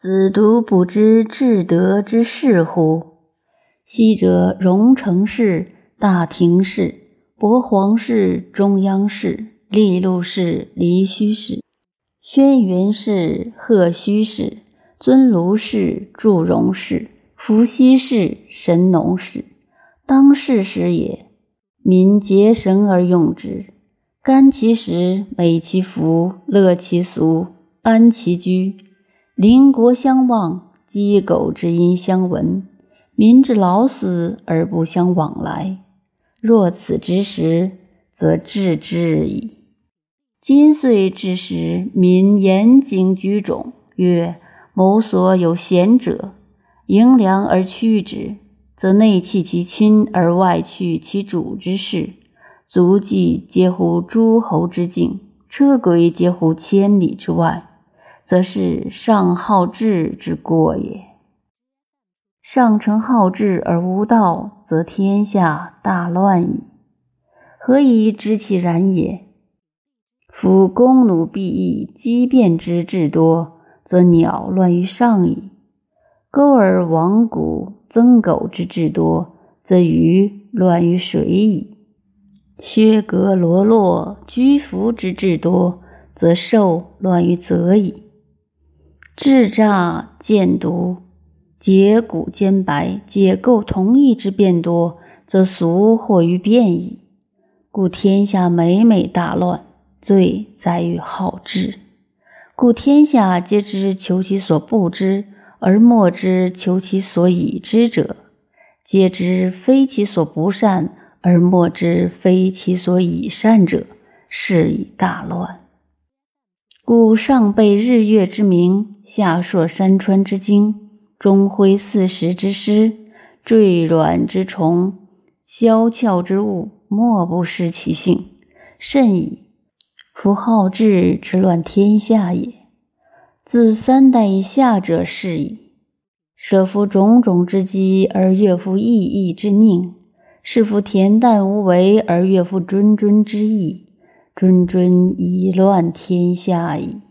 子独不知至德之事乎？昔者荣成氏、大廷氏、博皇氏、中央氏、利禄氏、离虚氏、轩辕氏、赫虚氏、尊卢氏、祝融氏、伏羲氏、神农氏，当世时也，民结绳而用之，甘其食，美其服，乐其俗，安其居。邻国相望，鸡狗之音相闻；民之老死而不相往来。若此之时，则治之矣。今岁之时，民严谨举种，曰：“某所有贤者，迎良而趋之，则内弃其亲而外去其主之事，足迹皆乎诸侯之境，车轨皆乎千里之外。”则是上好治之过也。上承好治而无道，则天下大乱矣。何以知其然也？夫弓弩必役，机变之至多，则鸟乱于上矣；钩而亡谷增狗之至多，则鱼乱于水矣；削革罗络居服之至多，则兽乱于泽矣。智诈见毒，结骨兼白，解构同义之变多，则俗惑于变矣。故天下每每大乱，罪在于好治。故天下皆知求其所不知，而莫知求其所以知者；皆知非其所不善，而莫知非其所以善者，是以大乱。故上备日月之名，下朔山川之经，中挥四时之师，坠卵之虫，消窍之物，莫不失其性，甚矣。夫好治之乱天下也，自三代以下者是矣。舍夫种种之机，而悦夫异义之佞；是夫恬淡无为，而悦夫谆谆之意。谆谆以乱天下矣。